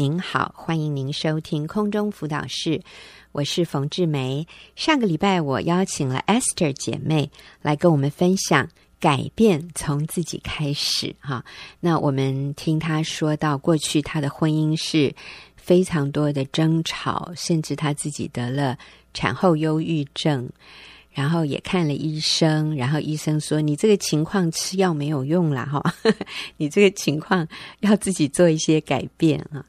您好，欢迎您收听空中辅导室，我是冯志梅。上个礼拜我邀请了 Esther 姐妹来跟我们分享改变从自己开始哈。那我们听她说到过去她的婚姻是非常多的争吵，甚至她自己得了产后忧郁症。然后也看了医生，然后医生说：“你这个情况吃药没有用了哈，你这个情况要自己做一些改变啊。”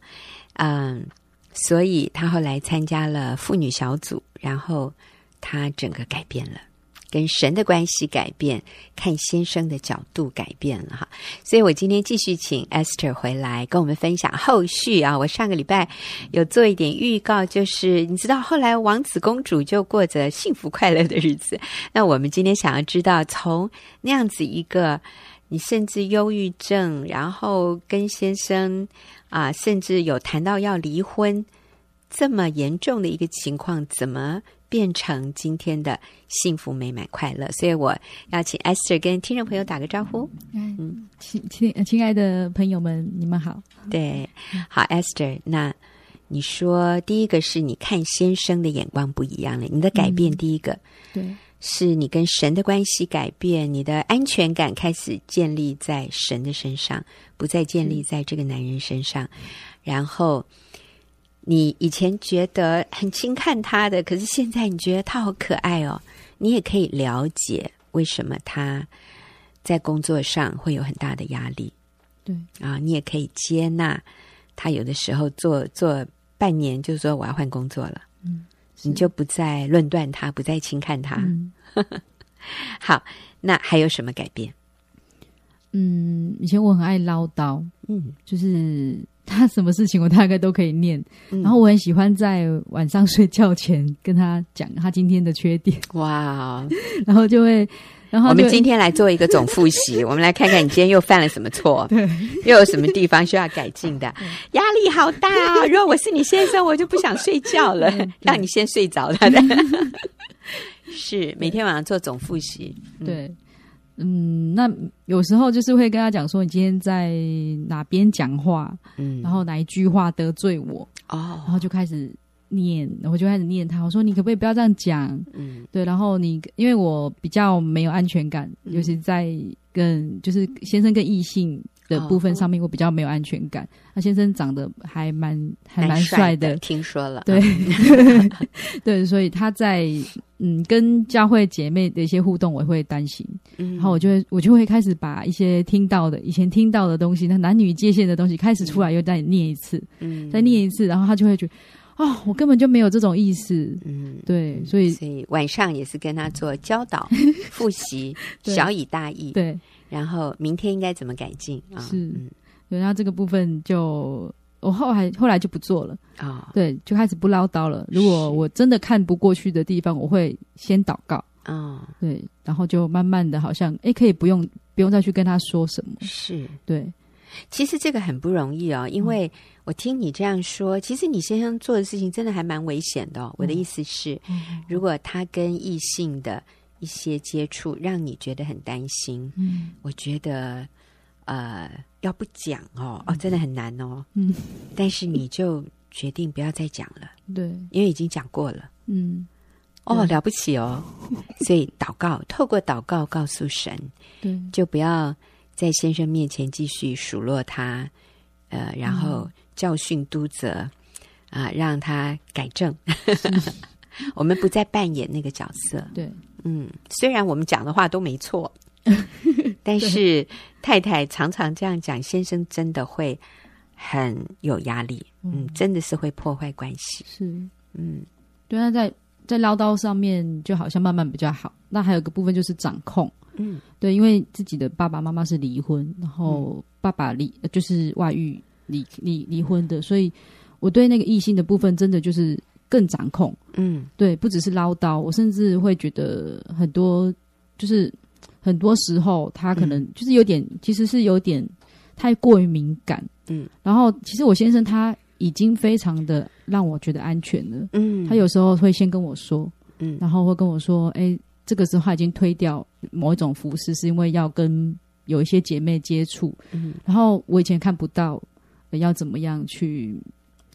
嗯，所以他后来参加了妇女小组，然后他整个改变了。跟神的关系改变，看先生的角度改变了哈，所以我今天继续请 Esther 回来跟我们分享后续啊。我上个礼拜有做一点预告，就是你知道后来王子公主就过着幸福快乐的日子。那我们今天想要知道，从那样子一个你甚至忧郁症，然后跟先生啊，甚至有谈到要离婚这么严重的一个情况，怎么？变成今天的幸福美满快乐，所以我要请 Esther 跟听众朋友打个招呼。嗯，亲亲亲爱的朋友们，你们好。对，好，Esther，那你说第一个是你看先生的眼光不一样了，你的改变第一个，嗯、对，是你跟神的关系改变，你的安全感开始建立在神的身上，不再建立在这个男人身上，嗯、然后。你以前觉得很轻看他的，可是现在你觉得他好可爱哦。你也可以了解为什么他在工作上会有很大的压力。对啊，你也可以接纳他有的时候做做半年就说我要换工作了。嗯，你就不再论断他，不再轻看他。嗯、好，那还有什么改变？嗯，以前我很爱唠叨，嗯，就是。他什么事情我大概都可以念，嗯、然后我很喜欢在晚上睡觉前跟他讲他今天的缺点。哇，然后就会，然后我们今天来做一个总复习，我们来看看你今天又犯了什么错，对，又有什么地方需要改进的，压力好大啊！如果我是你先生，我就不想睡觉了，让你先睡着了。是每天晚上做总复习，对。嗯嗯，那有时候就是会跟他讲说，你今天在哪边讲话，嗯，然后哪一句话得罪我，哦，然后就开始念，我就开始念他，我说你可不可以不要这样讲，嗯，对，然后你因为我比较没有安全感，嗯、尤其在跟就是先生跟异性。的部分上面我比较没有安全感。那、哦、先生长得还蛮还蛮帅的，听说了。对 对，所以他在嗯跟教会姐妹的一些互动，我会担心。嗯，然后我就会我就会开始把一些听到的以前听到的东西，那男女界限的东西开始出来，又再念一次，嗯，再念一次，然后他就会觉得哦，我根本就没有这种意思。嗯，对，所以所以晚上也是跟他做教导 复习，小以大意。对。然后明天应该怎么改进啊？是，对，那这个部分就我后来后来就不做了啊。哦、对，就开始不唠叨了。如果我真的看不过去的地方，我会先祷告啊。哦、对，然后就慢慢的，好像哎，可以不用不用再去跟他说什么。是，对。其实这个很不容易哦，因为我听你这样说，嗯、其实你先生做的事情真的还蛮危险的、哦。我的意思是，嗯、如果他跟异性的。一些接触让你觉得很担心，嗯，我觉得，呃，要不讲哦，哦，真的很难哦，嗯，但是你就决定不要再讲了，对，因为已经讲过了，嗯，哦，了不起哦，所以祷告，透过祷告告诉神，对，就不要在先生面前继续数落他，呃，然后教训督责，啊、呃，让他改正，我们不再扮演那个角色，对。嗯，虽然我们讲的话都没错，但是太太常常这样讲，先生真的会很有压力。嗯，真的是会破坏关系。是，嗯，对啊，在在唠叨上面就好像慢慢比较好。那还有个部分就是掌控。嗯，对，因为自己的爸爸妈妈是离婚，然后爸爸离就是外遇离离离婚的，所以我对那个异性的部分真的就是。更掌控，嗯，对，不只是唠叨，我甚至会觉得很多，就是很多时候他可能就是有点，嗯、其实是有点太过于敏感，嗯，然后其实我先生他已经非常的让我觉得安全了，嗯，他有时候会先跟我说，嗯，然后会跟我说，哎，这个时候他已经推掉某一种服饰，是因为要跟有一些姐妹接触，嗯，然后我以前看不到要怎么样去。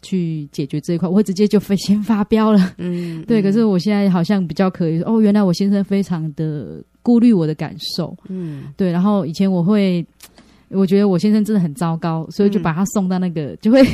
去解决这一块，我会直接就飞先发飙了。嗯，对。可是我现在好像比较可以哦，原来我先生非常的顾虑我的感受。嗯，对。然后以前我会，我觉得我先生真的很糟糕，所以就把他送到那个，嗯、就会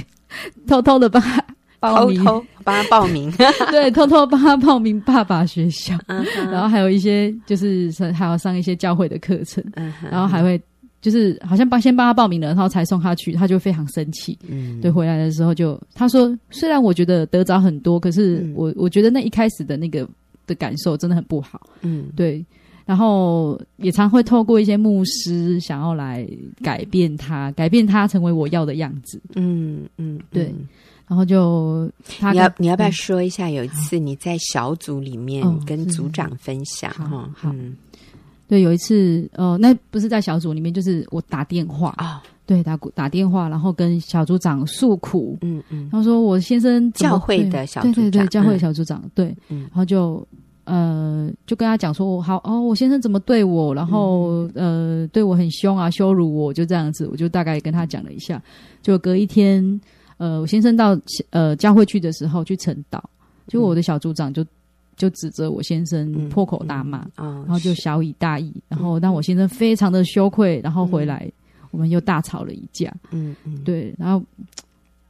偷偷的帮他报名，偷偷帮他报名。对，偷偷帮他报名爸爸学校。嗯、然后还有一些就是还要上一些教会的课程。嗯，然后还会。就是好像帮先帮他报名了，然后才送他去，他就非常生气。嗯，对，回来的时候就他说，虽然我觉得得着很多，可是我、嗯、我觉得那一开始的那个的感受真的很不好。嗯，对，然后也常会透过一些牧师想要来改变他，改变他成为我要的样子。嗯嗯，对，然后就他你要你要不要说一下，有一次你在小组里面跟组长分享哈？好。对，有一次，呃，那不是在小组里面，就是我打电话。啊，哦、对，打打电话，然后跟小组长诉苦，嗯嗯，他说我先生教会的小组长，对对对，教会的小组长，嗯、对，嗯、然后就呃，就跟他讲说，好哦，我先生怎么对我，然后呃，对我很凶啊，羞辱我，就这样子，我就大概跟他讲了一下，就隔一天，呃，我先生到呃教会去的时候去晨祷，就我的小组长就。就指责我先生破口大骂，嗯嗯哦、然后就小以大义，然后让我先生非常的羞愧，然后回来我们又大吵了一架。嗯嗯，对，然后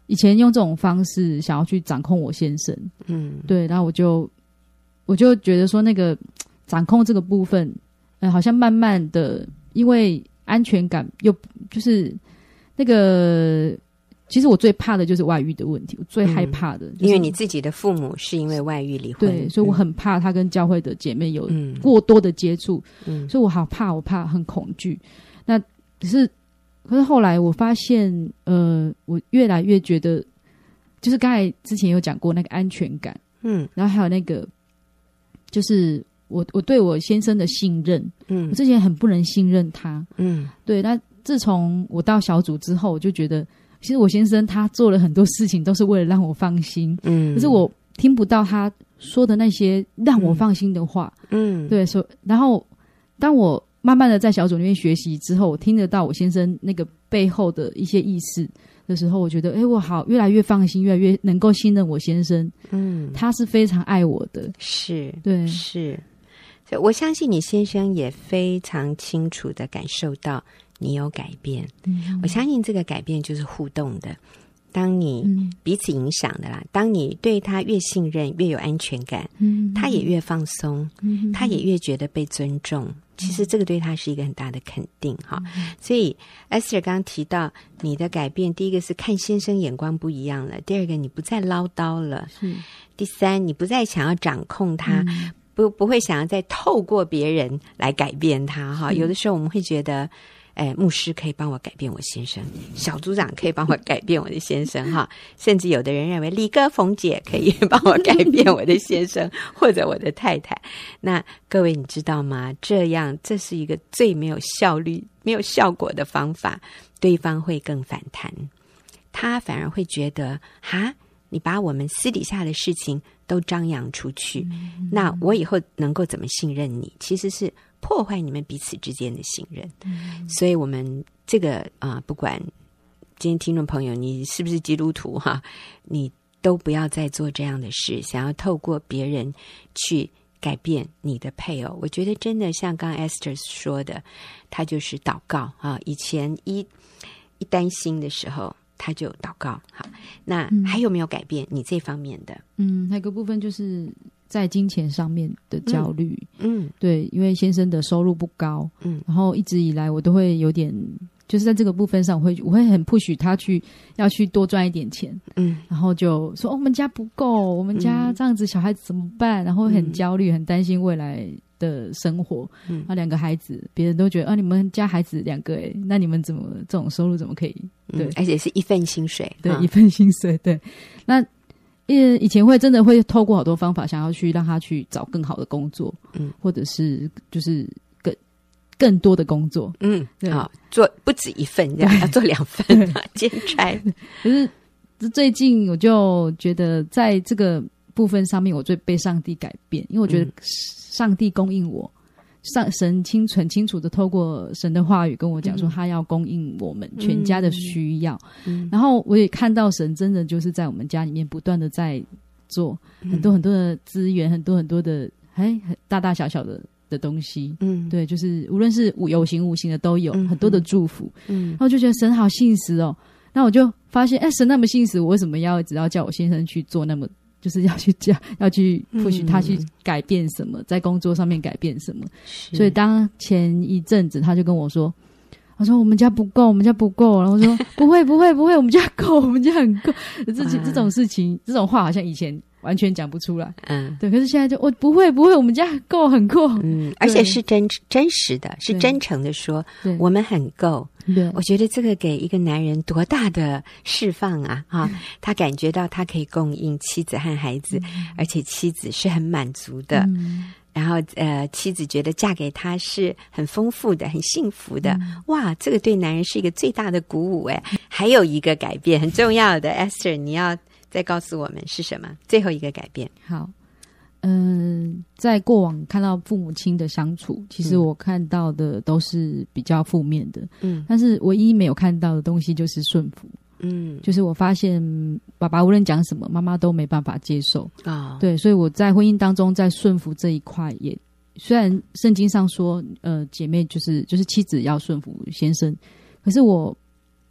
以前用这种方式想要去掌控我先生，嗯，对，然后我就我就觉得说那个掌控这个部分，呃，好像慢慢的因为安全感又就是那个。其实我最怕的就是外遇的问题，我最害怕的，因为你自己的父母是因为外遇离婚，对，所以我很怕他跟教会的姐妹有过多的接触，嗯，所以我好怕，我怕很恐惧。那可是，可是后来我发现，呃，我越来越觉得，就是刚才之前有讲过那个安全感，嗯，然后还有那个，就是我我对我先生的信任，嗯，我之前很不能信任他，嗯，对。那自从我到小组之后，我就觉得。其实我先生他做了很多事情，都是为了让我放心。嗯，可是我听不到他说的那些让我放心的话。嗯，对，所然后当我慢慢的在小组里面学习之后，我听得到我先生那个背后的一些意思的时候，我觉得，哎，我好越来越放心，越来越能够信任我先生。嗯，他是非常爱我的。是，对，是。所以我相信你先生也非常清楚的感受到。你有改变，嗯、我相信这个改变就是互动的。当你彼此影响的啦，嗯、当你对他越信任，越有安全感，嗯、他也越放松，嗯、他也越觉得被尊重。嗯、其实这个对他是一个很大的肯定哈。嗯、所以 Esther 刚刚提到你的改变，第一个是看先生眼光不一样了，第二个你不再唠叨了，第三你不再想要掌控他，嗯、不不会想要再透过别人来改变他哈。有的时候我们会觉得。哎，牧师可以帮我改变我先生，小组长可以帮我改变我的先生，哈，甚至有的人认为李哥、冯姐可以帮我改变我的先生或者我的太太。那各位你知道吗？这样这是一个最没有效率、没有效果的方法，对方会更反弹，他反而会觉得哈，你把我们私底下的事情都张扬出去，那我以后能够怎么信任你？其实是。破坏你们彼此之间的信任，嗯、所以我们这个啊、呃，不管今天听众朋友你是不是基督徒哈，你都不要再做这样的事，想要透过别人去改变你的配偶。我觉得真的像刚刚 Esther 说的，他就是祷告啊。以前一一担心的时候，他就祷告。好，那还有没有改变你这方面的？嗯，那个部分就是。在金钱上面的焦虑，嗯，嗯对，因为先生的收入不高，嗯，然后一直以来我都会有点，就是在这个部分上，我会我会很 push 他去要去多赚一点钱，嗯，然后就说、哦、我们家不够，我们家这样子小孩子怎么办？然后很焦虑，很担心未来的生活，嗯，那两个孩子，别人都觉得啊，你们家孩子两个，哎，那你们怎么这种收入怎么可以？对，而且是一份薪水，对，啊、一份薪水，对，那。因为以前会真的会透过好多方法，想要去让他去找更好的工作，嗯，或者是就是更更多的工作，嗯，对。啊，做不止一份这样，要做两份 兼差。可是最近我就觉得，在这个部分上面，我最被上帝改变，因为我觉得上帝供应我上神清很清楚的透过神的话语跟我讲说，他要供应我们全家的需要。然后我也看到神真的就是在我们家里面不断的在做很多很多的资源，很多很多的哎，大大小小的的东西。嗯，对，就是无论是有形无形的都有、嗯、很多的祝福。嗯，然后就觉得神好信实哦。那我就发现，哎，神那么信实，我为什么要只要叫我先生去做那么？就是要去教，要去 push 他去改变什么，嗯、在工作上面改变什么。所以当前一阵子，他就跟我说：“他说我们家不够，我们家不够。”然后我说：“不会，不会，不会，我们家够，我们家很够。”这这种事情，这种话好像以前。完全讲不出来，嗯，对。可是现在就我不会，不会，我们家够很够，嗯，而且是真真实的，是真诚的说，我们很够。对，我觉得这个给一个男人多大的释放啊！啊，他感觉到他可以供应妻子和孩子，而且妻子是很满足的。然后呃，妻子觉得嫁给他是很丰富的、很幸福的。哇，这个对男人是一个最大的鼓舞哎。还有一个改变很重要的，Esther，你要。再告诉我们是什么？最后一个改变。好，嗯、呃，在过往看到父母亲的相处，其实我看到的都是比较负面的。嗯，但是唯一没有看到的东西就是顺服。嗯，就是我发现爸爸无论讲什么，妈妈都没办法接受啊。哦、对，所以我在婚姻当中，在顺服这一块也，虽然圣经上说，呃，姐妹就是就是妻子要顺服先生，可是我。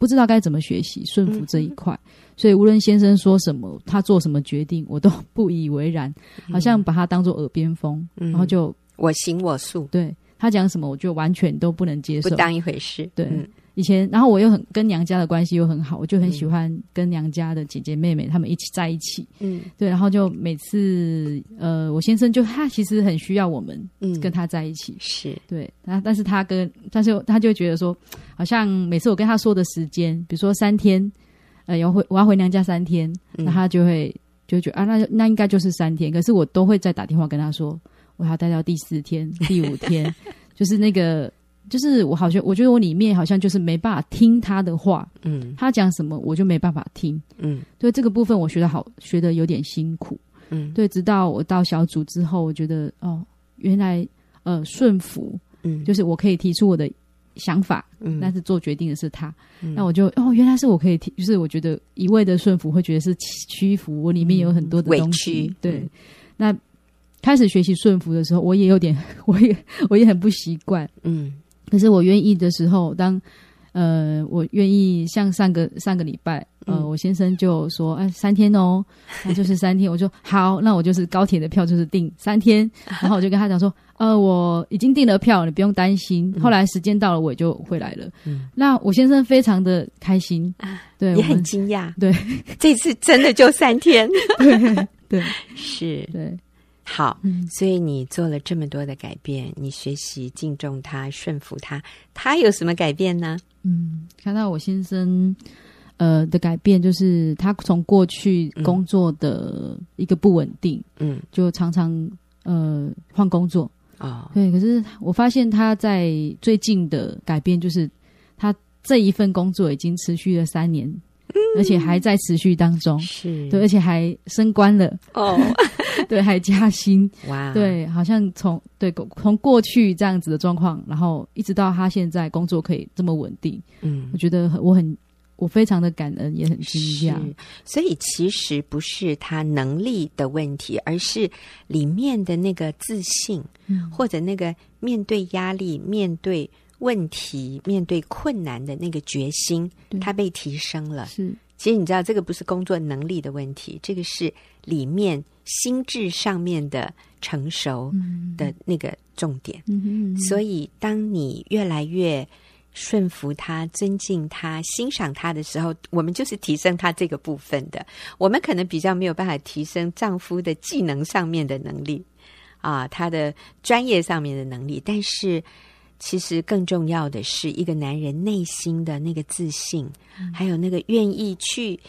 不知道该怎么学习顺服这一块，嗯、所以无论先生说什么，他做什么决定，我都不以为然，好像把他当做耳边风，嗯、然后就我行我素。对，他讲什么，我就完全都不能接受，不当一回事。对。嗯以前，然后我又很跟娘家的关系又很好，我就很喜欢跟娘家的姐姐妹妹她们一起在一起。嗯，对，然后就每次，呃，我先生就他其实很需要我们，嗯，跟他在一起。是对，然后但是他跟，但是他就觉得说，好像每次我跟他说的时间，比如说三天，呃，要回我要回娘家三天，那他就会就觉得啊，那那应该就是三天。可是我都会再打电话跟他说，我要待到第四天、第五天，就是那个。就是我好像，我觉得我里面好像就是没办法听他的话，嗯，他讲什么我就没办法听，嗯，对这个部分我学的好，学的有点辛苦，嗯，对，直到我到小组之后，我觉得哦，原来呃顺服，嗯，就是我可以提出我的想法，嗯，但是做决定的是他，嗯，那我就哦，原来是我可以提，就是我觉得一味的顺服会觉得是屈服，我里面有很多的东西，委屈，对，嗯，那开始学习顺服的时候，我也有点，我也我也很不习惯，嗯。可是我愿意的时候，当呃我愿意像上个上个礼拜，呃我先生就说，哎三天哦，那就是三天，我说好，那我就是高铁的票就是订三天，然后我就跟他讲说，呃我已经订了票，你不用担心。后来时间到了，我也就回来了。嗯，那我先生非常的开心。啊，对，也很惊讶，对，这次真的就三天，对对。是，对。好，所以你做了这么多的改变，你学习敬重他、顺服他，他有什么改变呢？嗯，看到我先生呃的改变，就是他从过去工作的一个不稳定，嗯，就常常呃换工作。啊。哦、对，可是我发现他在最近的改变，就是他这一份工作已经持续了三年。而且还在持续当中，是。对，而且还升官了。哦，对，还加薪。哇，对，好像从对从过去这样子的状况，然后一直到他现在工作可以这么稳定，嗯，我觉得我很我非常的感恩，也很惊讶。所以其实不是他能力的问题，而是里面的那个自信，嗯，或者那个面对压力、面对问题、面对困难的那个决心，他被提升了，是。其实你知道，这个不是工作能力的问题，这个是里面心智上面的成熟的那个重点。嗯，所以，当你越来越顺服他、尊敬他、欣赏他的时候，我们就是提升他这个部分的。我们可能比较没有办法提升丈夫的技能上面的能力啊，他的专业上面的能力，但是。其实更重要的是一个男人内心的那个自信，嗯、还有那个愿意去，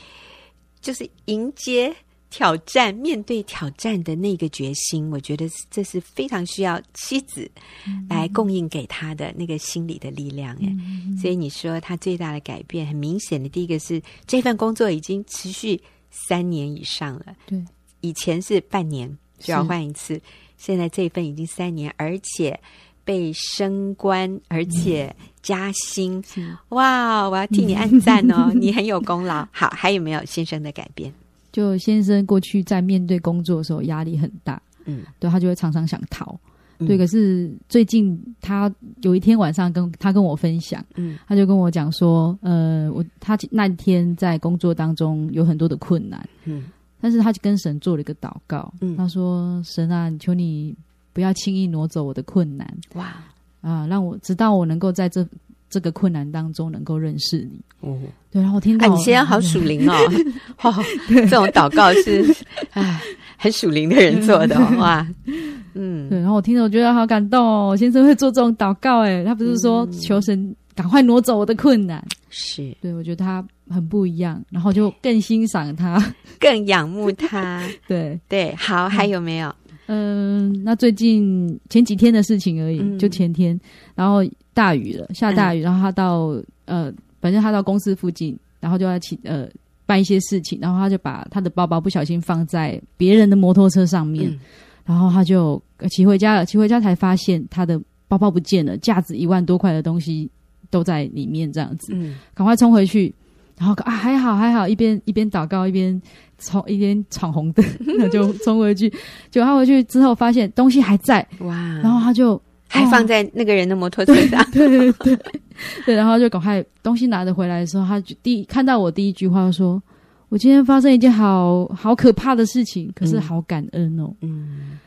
就是迎接挑战、面对挑战的那个决心。我觉得这是非常需要妻子来供应给他的那个心理的力量。哎、嗯，所以你说他最大的改变，很明显的，第一个是这份工作已经持续三年以上了。对，以前是半年就要换一次，现在这份已经三年，而且。被升官，而且加薪。嗯、哇，我要替你按赞哦，你很有功劳。好，还有没有先生的改变？就先生过去在面对工作的时候压力很大，嗯，对，他就会常常想逃。对，可是最近他有一天晚上跟他跟我分享，嗯，他就跟我讲说，呃，我他那天在工作当中有很多的困难，嗯，但是他就跟神做了一个祷告，嗯，他说：“神啊，求你不要轻易挪走我的困难，哇，啊，让我直到我能够在这这个困难当中能够认识你。”哦，对，然后我听到，啊、你现在好属灵哦，哦，这种祷告是 哎，很属灵的人做的，哦，哇。嗯，对，然后我听着，我觉得好感动哦。先生会做这种祷告，哎，他不是说求神赶快挪走我的困难，是对，我觉得他很不一样，然后就更欣赏他，更仰慕他。对对，好，还有没有？嗯、呃，那最近前几天的事情而已，嗯、就前天，然后大雨了，下大雨，然后他到呃，反正他到公司附近，然后就要去呃办一些事情，然后他就把他的包包不小心放在别人的摩托车上面。嗯。然后他就骑回家了，骑回家才发现他的包包不见了，价值一万多块的东西都在里面，这样子，嗯，赶快冲回去，然后啊还好还好，一边一边祷告一边冲一边闯红灯，那就冲回去，结果他回去之后发现东西还在，哇，然后他就还放在那个人的摩托车上，对对对对，然后就赶快东西拿着回来的时候，他就第一看到我第一句话就说。我今天发生一件好好可怕的事情，可是好感恩哦。嗯，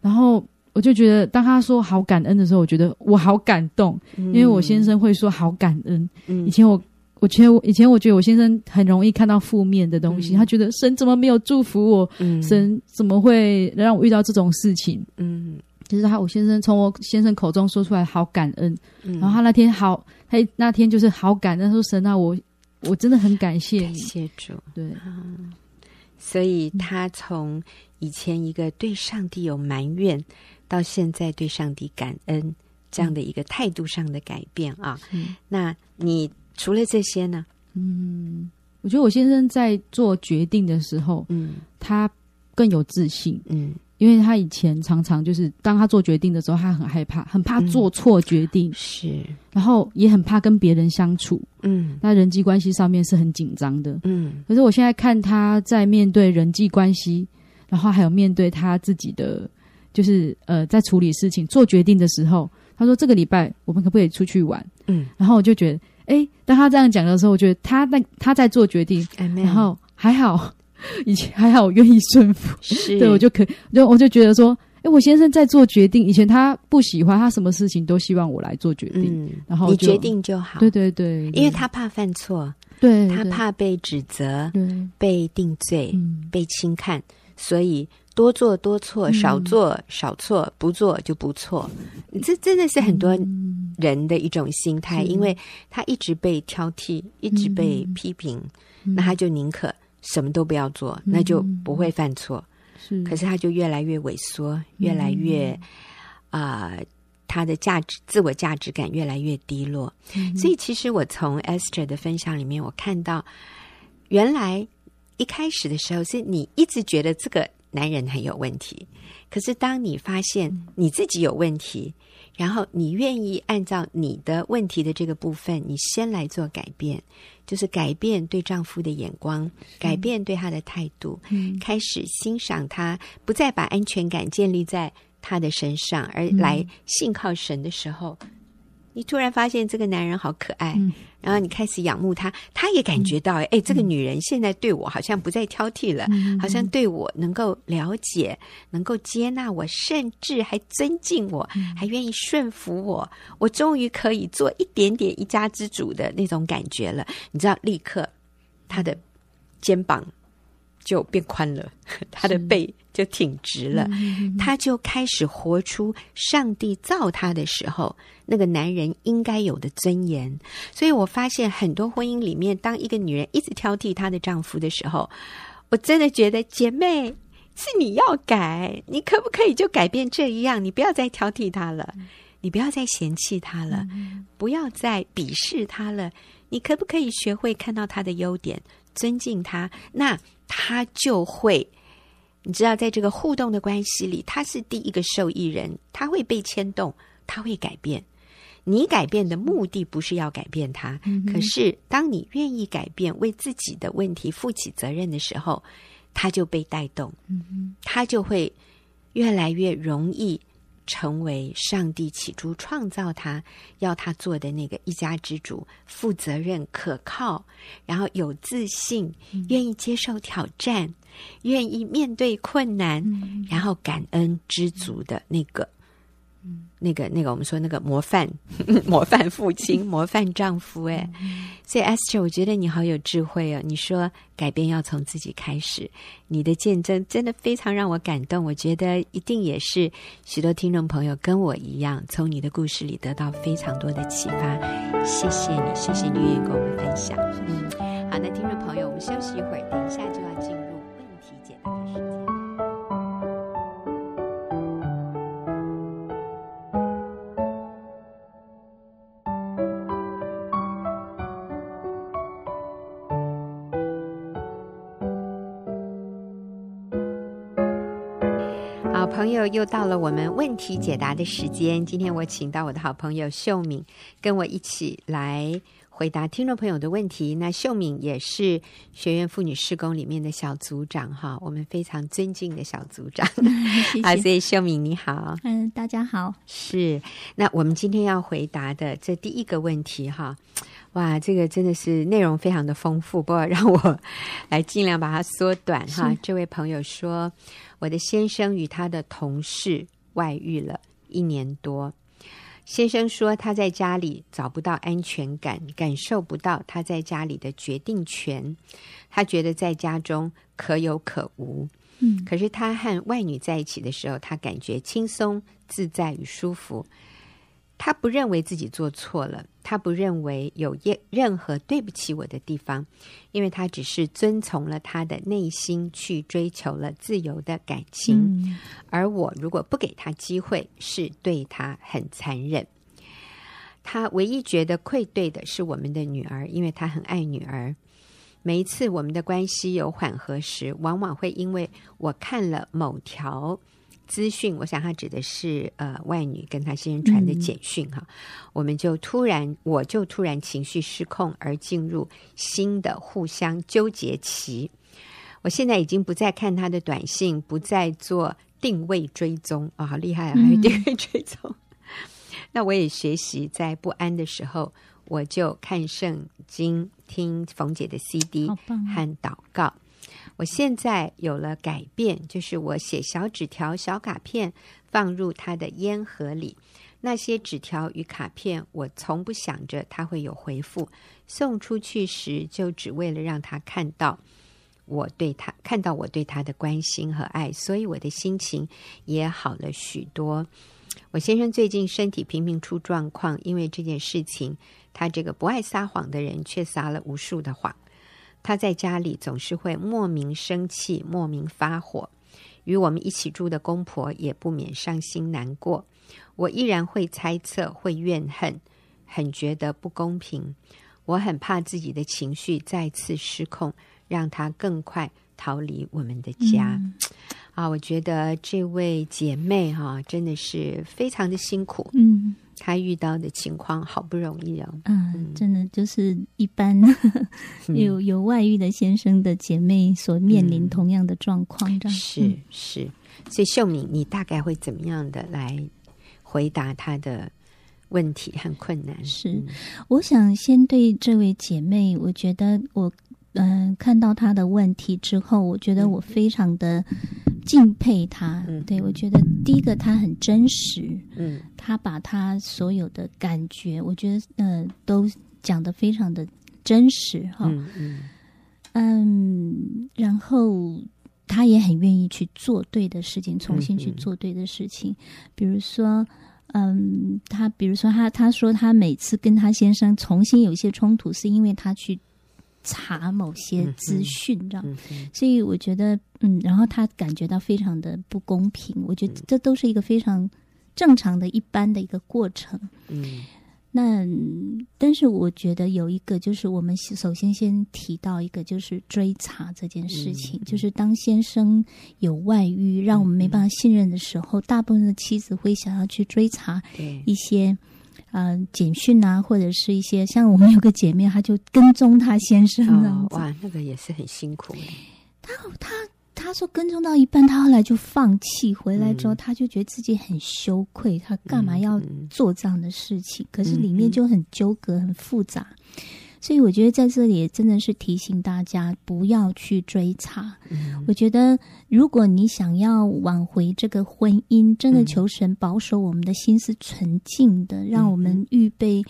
然后我就觉得，当他说好感恩的时候，我觉得我好感动，嗯、因为我先生会说好感恩。嗯，以前我，我觉得我以前我觉得我先生很容易看到负面的东西，嗯、他觉得神怎么没有祝福我？嗯，神怎么会让我遇到这种事情？嗯，就是他我先生从我先生口中说出来好感恩，嗯、然后他那天好，他那天就是好感恩，说神啊我。我真的很感谢你，感谢主。对，嗯，所以他从以前一个对上帝有埋怨，到现在对上帝感恩这样的一个态度上的改变啊。嗯，那你除了这些呢？嗯，我觉得我先生在做决定的时候，嗯，他更有自信，嗯。因为他以前常常就是当他做决定的时候，他很害怕，很怕做错决定，嗯、是，然后也很怕跟别人相处，嗯，那人际关系上面是很紧张的，嗯。可是我现在看他在面对人际关系，然后还有面对他自己的，就是呃，在处理事情、做决定的时候，他说这个礼拜我们可不可以出去玩？嗯，然后我就觉得，哎，当他这样讲的时候，我觉得他在他在做决定，然后还好。以前还好，我愿意顺服，是对我就可以，就我就觉得说，哎，我先生在做决定。以前他不喜欢，他什么事情都希望我来做决定，嗯、然后你决定就好。对对对，因为他怕犯错，对，他怕被指责，对，被定罪，嗯、被轻看，所以多做多错，少做少错，不做就不错。这真的是很多人的一种心态，嗯、因为他一直被挑剔，一直被批评，嗯、那他就宁可。什么都不要做，那就不会犯错。是，可是他就越来越萎缩，越来越啊、呃，他的价值、自我价值感越来越低落。嗯、所以，其实我从 Esther 的分享里面，我看到，原来一开始的时候是你一直觉得这个男人很有问题，可是当你发现你自己有问题。然后你愿意按照你的问题的这个部分，你先来做改变，就是改变对丈夫的眼光，改变对他的态度，嗯、开始欣赏他，不再把安全感建立在他的身上，而来信靠神的时候。你突然发现这个男人好可爱，嗯、然后你开始仰慕他，他也感觉到，哎、嗯，这个女人现在对我好像不再挑剔了，嗯、好像对我能够了解，能够接纳我，甚至还尊敬我，嗯、还愿意顺服我，我终于可以做一点点一家之主的那种感觉了。你知道，立刻他的肩膀就变宽了，他的背。就挺直了，他就开始活出上帝造他的时候那个男人应该有的尊严。所以我发现很多婚姻里面，当一个女人一直挑剔她的丈夫的时候，我真的觉得姐妹是你要改，你可不可以就改变这一样？你不要再挑剔他了，你不要再嫌弃他了，不要再鄙视他了。你可不可以学会看到他的优点，尊敬他？那他就会。你知道，在这个互动的关系里，他是第一个受益人，他会被牵动，他会改变。你改变的目的不是要改变他，嗯、可是当你愿意改变，为自己的问题负起责任的时候，他就被带动，嗯、他就会越来越容易成为上帝起初创造他要他做的那个一家之主，负责任、可靠，然后有自信，愿意接受挑战，愿意面对困难，嗯、然后感恩知足的那个。那个那个，我们说那个模范 模范父亲、模范丈夫，哎，所以 Esther，我觉得你好有智慧哦。你说改变要从自己开始，你的见证真的非常让我感动。我觉得一定也是许多听众朋友跟我一样，从你的故事里得到非常多的启发。谢谢你，谢谢你愿意跟我们分享。嗯，到了我们问题解答的时间。今天我请到我的好朋友秀敏，跟我一起来回答听众朋友的问题。那秀敏也是学院妇女施工里面的小组长哈，我们非常尊敬的小组长。谢谢。好，所以秀敏你好，嗯，大家好。是，那我们今天要回答的这第一个问题哈，哇，这个真的是内容非常的丰富，不过让我 来尽量把它缩短哈。这位朋友说。我的先生与他的同事外遇了一年多。先生说他在家里找不到安全感，感受不到他在家里的决定权。他觉得在家中可有可无。嗯，可是他和外女在一起的时候，他感觉轻松、自在与舒服。他不认为自己做错了，他不认为有任何对不起我的地方，因为他只是遵从了他的内心去追求了自由的感情，嗯、而我如果不给他机会，是对他很残忍。他唯一觉得愧对的是我们的女儿，因为他很爱女儿。每一次我们的关系有缓和时，往往会因为我看了某条。资讯，我想他指的是呃外女跟他先生传的简讯哈，嗯、我们就突然我就突然情绪失控而进入新的互相纠结期。我现在已经不再看他的短信，不再做定位追踪啊、哦，好厉害啊，还有定位追踪。嗯、那我也学习在不安的时候，我就看圣经，听冯姐的 CD 和祷告。我现在有了改变，就是我写小纸条、小卡片，放入他的烟盒里。那些纸条与卡片，我从不想着他会有回复。送出去时，就只为了让他看到我对他看到我对他的关心和爱，所以我的心情也好了许多。我先生最近身体频频出状况，因为这件事情，他这个不爱撒谎的人却撒了无数的谎。他在家里总是会莫名生气、莫名发火，与我们一起住的公婆也不免伤心难过。我依然会猜测、会怨恨，很觉得不公平。我很怕自己的情绪再次失控，让他更快逃离我们的家。嗯、啊，我觉得这位姐妹哈、啊，真的是非常的辛苦。嗯。她遇到的情况好不容易哦，嗯，真的就是一般 有有外遇的先生的姐妹所面临同样的状况，是是。所以秀敏，你大概会怎么样的来回答她的问题很困难？是，嗯、我想先对这位姐妹，我觉得我。嗯、呃，看到他的问题之后，我觉得我非常的敬佩他。嗯，对，我觉得第一个他很真实，嗯，他把他所有的感觉，我觉得呃都讲的非常的真实哈。嗯嗯，嗯，然后他也很愿意去做对的事情，重新去做对的事情。嗯嗯，比如说，嗯，他比如说他他说他每次跟他先生重新有一些冲突，是因为他去。查某些资讯，这样，嗯嗯、所以我觉得，嗯，然后他感觉到非常的不公平。我觉得这都是一个非常正常的一般的一个过程。嗯，那但是我觉得有一个，就是我们首先先提到一个，就是追查这件事情。嗯、就是当先生有外遇，让我们没办法信任的时候，嗯、大部分的妻子会想要去追查一些呃简讯啊，或者是一些像我们有个姐妹，她就跟踪她先生、哦、哇，那个也是很辛苦。她她。她说跟踪到一半，她后来就放弃。回来之后，他就觉得自己很羞愧，她干嘛要做这样的事情？可是里面就很纠葛、很复杂。所以我觉得在这里真的是提醒大家不要去追查。我觉得如果你想要挽回这个婚姻，真的求神保守我们的心思纯净的，让我们预备。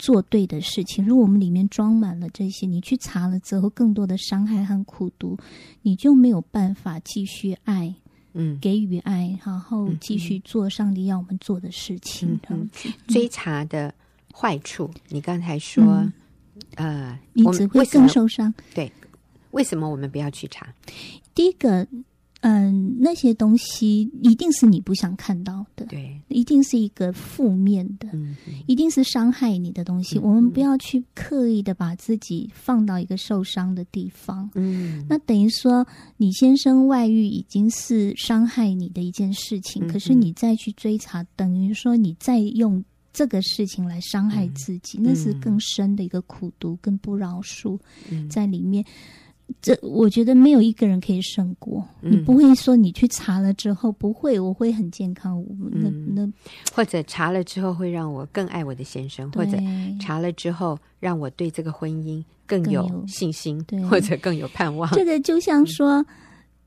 做对的事情，如果我们里面装满了这些，你去查了之后，更多的伤害和苦毒，你就没有办法继续爱，嗯，给予爱，然后继续做上帝要我们做的事情。嗯，追查的坏处，你刚才说，嗯、呃，你只会更受伤。对，为什么我们不要去查？第一个。嗯，那些东西一定是你不想看到的，对，一定是一个负面的，嗯嗯，一定是伤害你的东西。我们不要去刻意的把自己放到一个受伤的地方。嗯，那等于说，你先生外遇已经是伤害你的一件事情，可是你再去追查，等于说你再用这个事情来伤害自己，那是更深的一个苦毒跟不饶恕在里面。这我觉得没有一个人可以胜过。嗯、你不会说你去查了之后不会，我会很健康。嗯、那那或者查了之后会让我更爱我的先生，或者查了之后让我对这个婚姻更有信心，对，或者更有盼望。这个就像说。嗯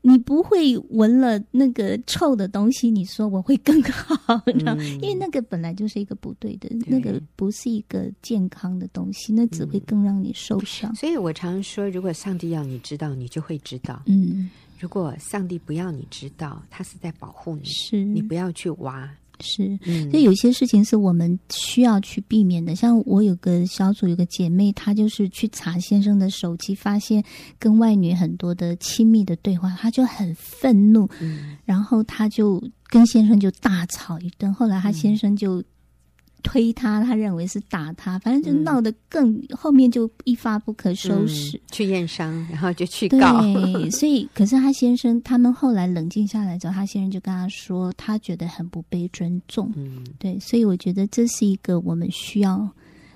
你不会闻了那个臭的东西，你说我会更好，嗯、因为那个本来就是一个不对的，对那个不是一个健康的东西，那只会更让你受伤。嗯、所以我常说，如果上帝要你知道，你就会知道。嗯，如果上帝不要你知道，他是在保护你，是你不要去挖。是，所以有些事情是我们需要去避免的。像我有个小组，有个姐妹，她就是去查先生的手机，发现跟外女很多的亲密的对话，她就很愤怒，嗯、然后她就跟先生就大吵一顿。后来她先生就。推他，他认为是打他，反正就闹得更、嗯、后面就一发不可收拾。嗯、去验伤，然后就去告。对，所以可是他先生他们后来冷静下来之后，他先生就跟他说，他觉得很不被尊重。嗯，对，所以我觉得这是一个我们需要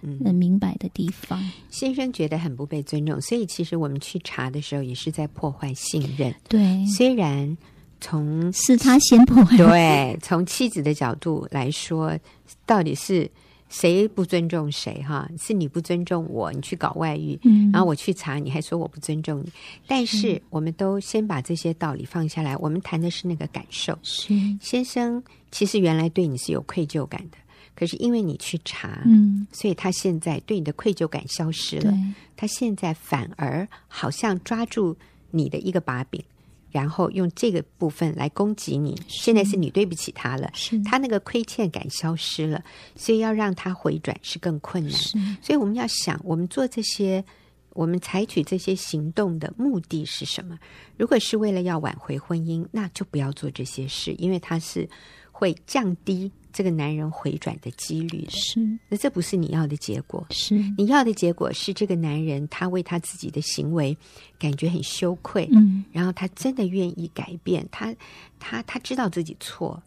嗯明白的地方。先生觉得很不被尊重，所以其实我们去查的时候也是在破坏信任。对，虽然从是他先破坏，对，从妻子的角度来说。到底是谁不尊重谁？哈，是你不尊重我，你去搞外遇，嗯、然后我去查，你还说我不尊重你。但是我们都先把这些道理放下来，我们谈的是那个感受。是先生其实原来对你是有愧疚感的，可是因为你去查，嗯，所以他现在对你的愧疚感消失了。他现在反而好像抓住你的一个把柄。然后用这个部分来攻击你，现在是你对不起他了，是他那个亏欠感消失了，所以要让他回转是更困难。所以我们要想，我们做这些，我们采取这些行动的目的是什么？如果是为了要挽回婚姻，那就不要做这些事，因为它是会降低。这个男人回转的几率是，那这不是你要的结果。是你要的结果是这个男人他为他自己的行为感觉很羞愧，嗯，然后他真的愿意改变，他他他知道自己错。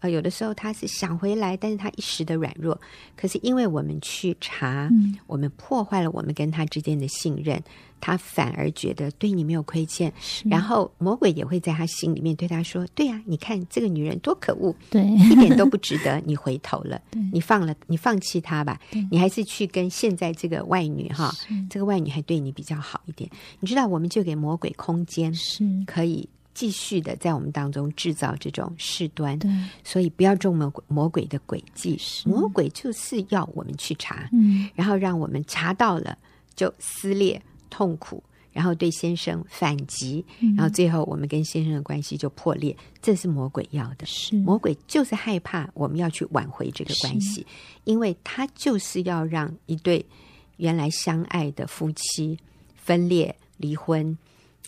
呃，有的时候他是想回来，但是他一时的软弱。可是因为我们去查，嗯、我们破坏了我们跟他之间的信任，他反而觉得对你没有亏欠。然后魔鬼也会在他心里面对他说：“对呀、啊，你看这个女人多可恶，对，一点都不值得你回头了，你放了，你放弃她吧，你还是去跟现在这个外女哈，这个外女还对你比较好一点。你知道，我们就给魔鬼空间，是可以。”继续的在我们当中制造这种事端，对所以不要中魔鬼魔鬼的诡计。魔鬼就是要我们去查，嗯，然后让我们查到了就撕裂、痛苦，然后对先生反击，嗯、然后最后我们跟先生的关系就破裂。这是魔鬼要的，是魔鬼就是害怕我们要去挽回这个关系，因为他就是要让一对原来相爱的夫妻分裂、离婚。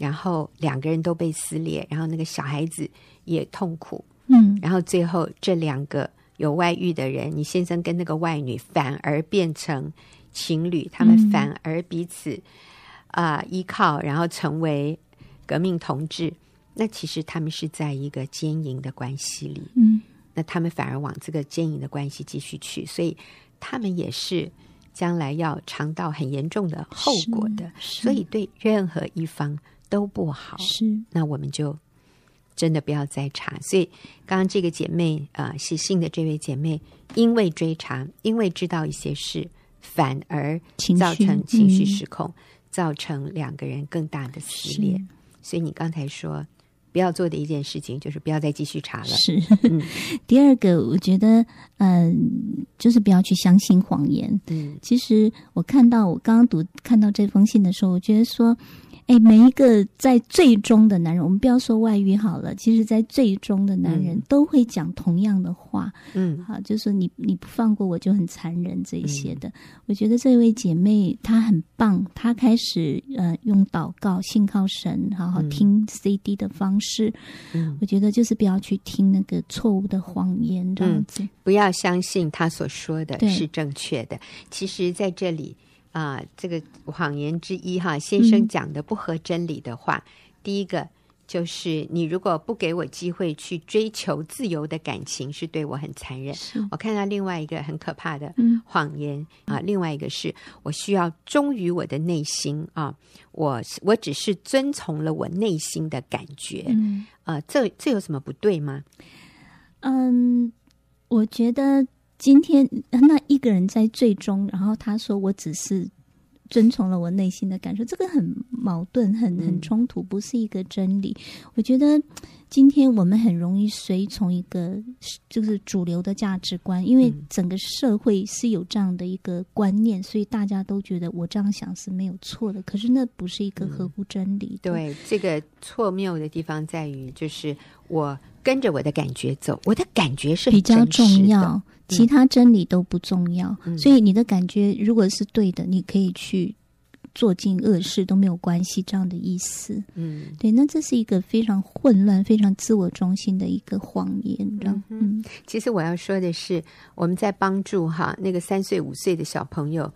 然后两个人都被撕裂，然后那个小孩子也痛苦，嗯，然后最后这两个有外遇的人，你先生跟那个外女反而变成情侣，他们反而彼此啊、呃、依靠，然后成为革命同志。那其实他们是在一个奸淫的关系里，嗯，那他们反而往这个奸淫的关系继续去，所以他们也是将来要尝到很严重的后果的，所以对任何一方都不好。是，那我们就。真的不要再查，所以刚刚这个姐妹啊、呃，写信的这位姐妹，因为追查，因为知道一些事，反而造成情绪失控，嗯、造成两个人更大的撕裂。所以你刚才说不要做的一件事情，就是不要再继续查了。是，嗯、第二个，我觉得，嗯，就是不要去相信谎言。嗯，其实我看到我刚刚读看到这封信的时候，我觉得说。哎，每一个在最终的男人，我们不要说外遇好了，其实，在最终的男人都会讲同样的话，嗯，好，就是你你不放过我就很残忍这一些的。嗯、我觉得这位姐妹她很棒，她开始呃用祷告、信靠神，好好听 CD 的方式。嗯，我觉得就是不要去听那个错误的谎言，这样子，不要相信他所说的是正确的。其实，在这里。啊、呃，这个谎言之一哈，先生讲的不合真理的话，嗯、第一个就是你如果不给我机会去追求自由的感情，是对我很残忍。我看到另外一个很可怕的谎言、嗯、啊，另外一个是我需要忠于我的内心啊，我我只是遵从了我内心的感觉，嗯，呃，这这有什么不对吗？嗯，我觉得。今天那一个人在最终，然后他说：“我只是遵从了我内心的感受。”这个很矛盾，很很冲突，不是一个真理。嗯、我觉得今天我们很容易随从一个就是主流的价值观，因为整个社会是有这样的一个观念，所以大家都觉得我这样想是没有错的。可是那不是一个合乎真理的。嗯、对，这个错谬的地方在于，就是我跟着我的感觉走，我的感觉是比较重要。其他真理都不重要，嗯、所以你的感觉如果是对的，你可以去做尽恶事都没有关系，这样的意思。嗯，对，那这是一个非常混乱、非常自我中心的一个谎言，嗯，嗯，其实我要说的是，我们在帮助哈那个三岁、五岁的小朋友，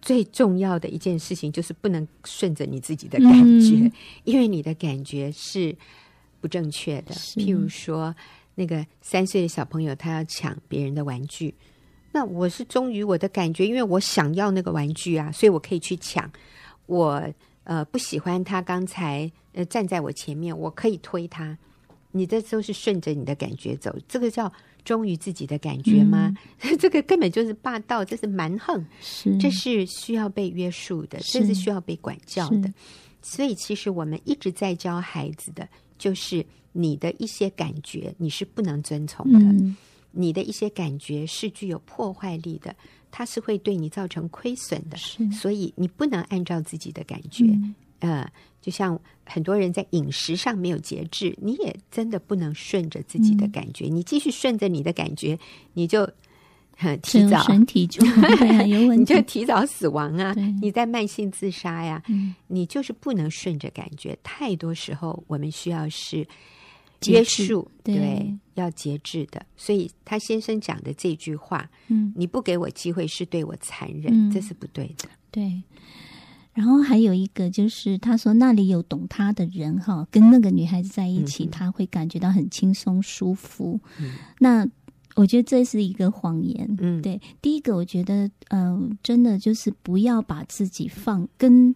最重要的一件事情就是不能顺着你自己的感觉，嗯、因为你的感觉是不正确的。譬如说。那个三岁的小朋友，他要抢别人的玩具，那我是忠于我的感觉，因为我想要那个玩具啊，所以我可以去抢。我呃不喜欢他刚才呃站在我前面，我可以推他。你这都是顺着你的感觉走，这个叫忠于自己的感觉吗？嗯、这个根本就是霸道，这是蛮横，是这是需要被约束的，这是需要被管教的。所以，其实我们一直在教孩子的就是。你的一些感觉你是不能遵从的，嗯、你的一些感觉是具有破坏力的，它是会对你造成亏损的，所以你不能按照自己的感觉。嗯、呃，就像很多人在饮食上没有节制，你也真的不能顺着自己的感觉，嗯、你继续顺着你的感觉，你就。提早身体就 对啊，有问题，你就提早死亡啊！你在慢性自杀呀、啊，嗯、你就是不能顺着感觉。太多时候，我们需要是约束，对，要节制的。所以他先生讲的这句话，嗯，你不给我机会是对我残忍，嗯、这是不对的。对。然后还有一个就是，他说那里有懂他的人哈，跟那个女孩子在一起，嗯、他会感觉到很轻松舒服。嗯、那。我觉得这是一个谎言。嗯，对，第一个我觉得，嗯、呃，真的就是不要把自己放跟，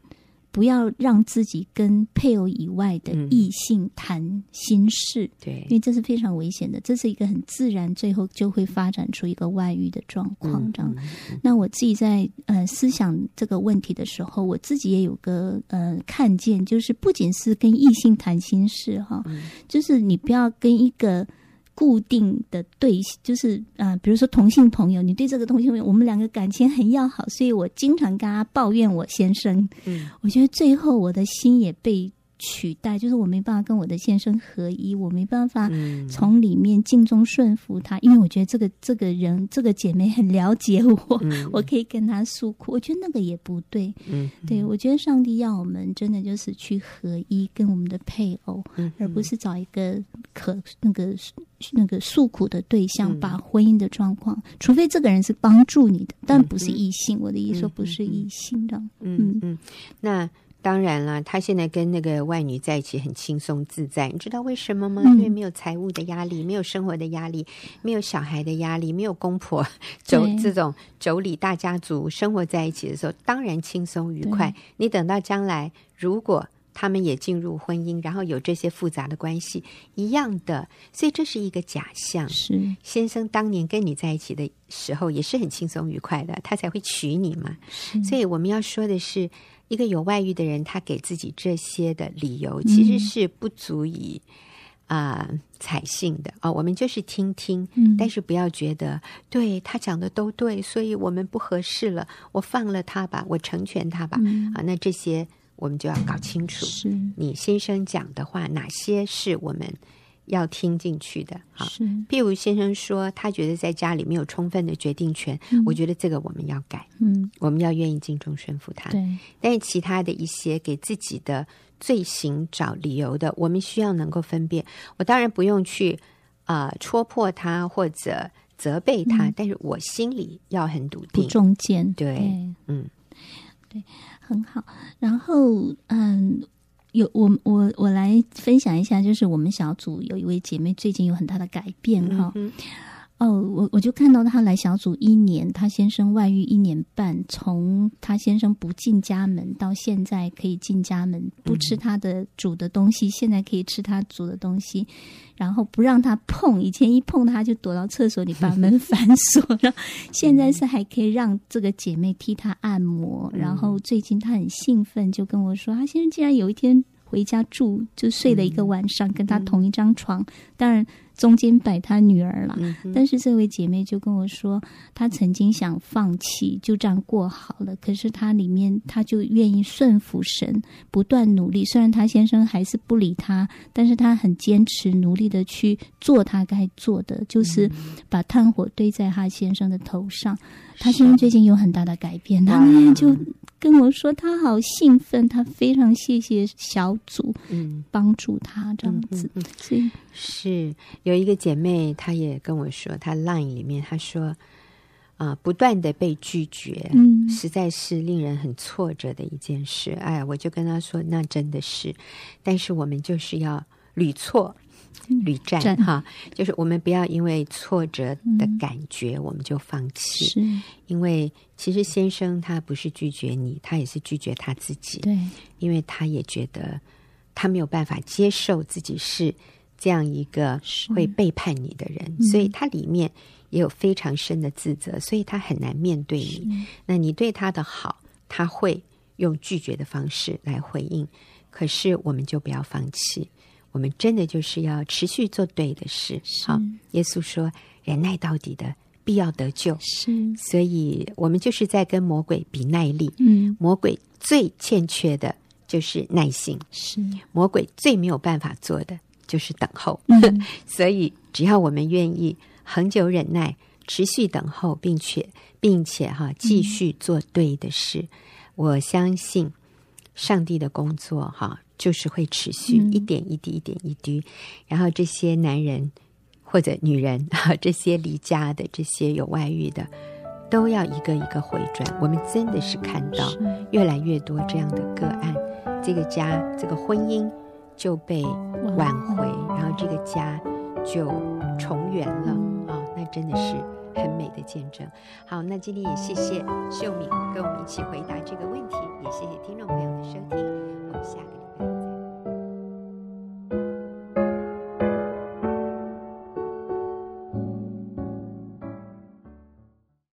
不要让自己跟配偶以外的异性谈心事。嗯、对，因为这是非常危险的，这是一个很自然，最后就会发展出一个外遇的状况。这样，那我自己在呃思想这个问题的时候，我自己也有个呃看见，就是不仅是跟异性谈心事哈，嗯、就是你不要跟一个。固定的对，就是啊、呃，比如说同性朋友，你对这个同性朋友，我们两个感情很要好，所以我经常跟他抱怨我先生。嗯，我觉得最后我的心也被取代，就是我没办法跟我的先生合一，我没办法从里面尽忠顺服他，因为我觉得这个这个人这个姐妹很了解我，嗯、我可以跟他诉苦。我觉得那个也不对。嗯，对，我觉得上帝要我们真的就是去合一，跟我们的配偶，嗯、而不是找一个可那个。那个诉苦的对象，把婚姻的状况，嗯、除非这个人是帮助你的，但不是异性。嗯、我的意思说不是异性的。嗯，嗯，那。当然了，他现在跟那个外女在一起很轻松自在，你知道为什么吗？因为没有财务的压力，没有生活的压力，没有小孩的压力，没有公婆妯这种妯娌大家族生活在一起的时候，当然轻松愉快。你等到将来，如果他们也进入婚姻，然后有这些复杂的关系，一样的，所以这是一个假象。是先生当年跟你在一起的时候也是很轻松愉快的，他才会娶你嘛。所以我们要说的是。一个有外遇的人，他给自己这些的理由，其实是不足以啊、呃、采信的哦。我们就是听听，嗯、但是不要觉得对他讲的都对，所以我们不合适了，我放了他吧，我成全他吧。嗯、啊，那这些我们就要搞清楚，是你先生讲的话，哪些是我们。要听进去的，好，譬如先生说他觉得在家里没有充分的决定权，嗯、我觉得这个我们要改，嗯，我们要愿意敬重顺服他。对，但是其他的一些给自己的罪行找理由的，我们需要能够分辨。我当然不用去啊、呃、戳破他或者责备他，嗯、但是我心里要很笃定。不中间，对，对嗯，对，很好。然后，嗯。有我我我来分享一下，就是我们小组有一位姐妹最近有很大的改变哈。哦，我我就看到她来小组一年，她先生外遇一年半，从她先生不进家门到现在可以进家门，不吃她的煮的东西，嗯、现在可以吃她煮的东西，然后不让她碰，以前一碰她就躲到厕所里把门 反锁了，现在是还可以让这个姐妹替她按摩，然后最近她很兴奋，就跟我说，她先生竟然有一天。回家住就睡了一个晚上，嗯、跟他同一张床，嗯、当然中间摆他女儿了。嗯、但是这位姐妹就跟我说，她曾经想放弃，就这样过好了。可是她里面，她就愿意顺服神，不断努力。虽然她先生还是不理她，但是她很坚持，努力的去做她该做的，就是把炭火堆在她先生的头上。她先生最近有很大的改变，她那天就。跟我说他好兴奋，他非常谢谢小组，嗯，帮助他这样子。嗯嗯嗯、所以是有一个姐妹，她也跟我说，她 Line 里面她说，啊、呃，不断的被拒绝，嗯，实在是令人很挫折的一件事。哎，我就跟她说，那真的是，但是我们就是要屡挫。屡战哈，就是我们不要因为挫折的感觉我们就放弃，是。因为其实先生他不是拒绝你，他也是拒绝他自己，对，因为他也觉得他没有办法接受自己是这样一个会背叛你的人，是所以他里面也有非常深的自责，所以他很难面对你。那你对他的好，他会用拒绝的方式来回应，可是我们就不要放弃。我们真的就是要持续做对的事。好是，耶稣说：“忍耐到底的，必要得救。”是，所以我们就是在跟魔鬼比耐力。嗯，魔鬼最欠缺的就是耐心。是，魔鬼最没有办法做的就是等候。嗯，所以只要我们愿意恒久忍耐，持续等候，并且并且哈继续做对的事，嗯，我相信上帝的工作哈。就是会持续一点一滴，一点一滴，嗯、然后这些男人或者女人啊，这些离家的、这些有外遇的，都要一个一个回转。我们真的是看到越来越多这样的个案，这个家、这个婚姻就被挽回，然后这个家就重圆了啊。那真的是很美的见证。好，那今天也谢谢秀敏跟我们一起回答这个问题，也谢谢听众朋友的收听。我们下个。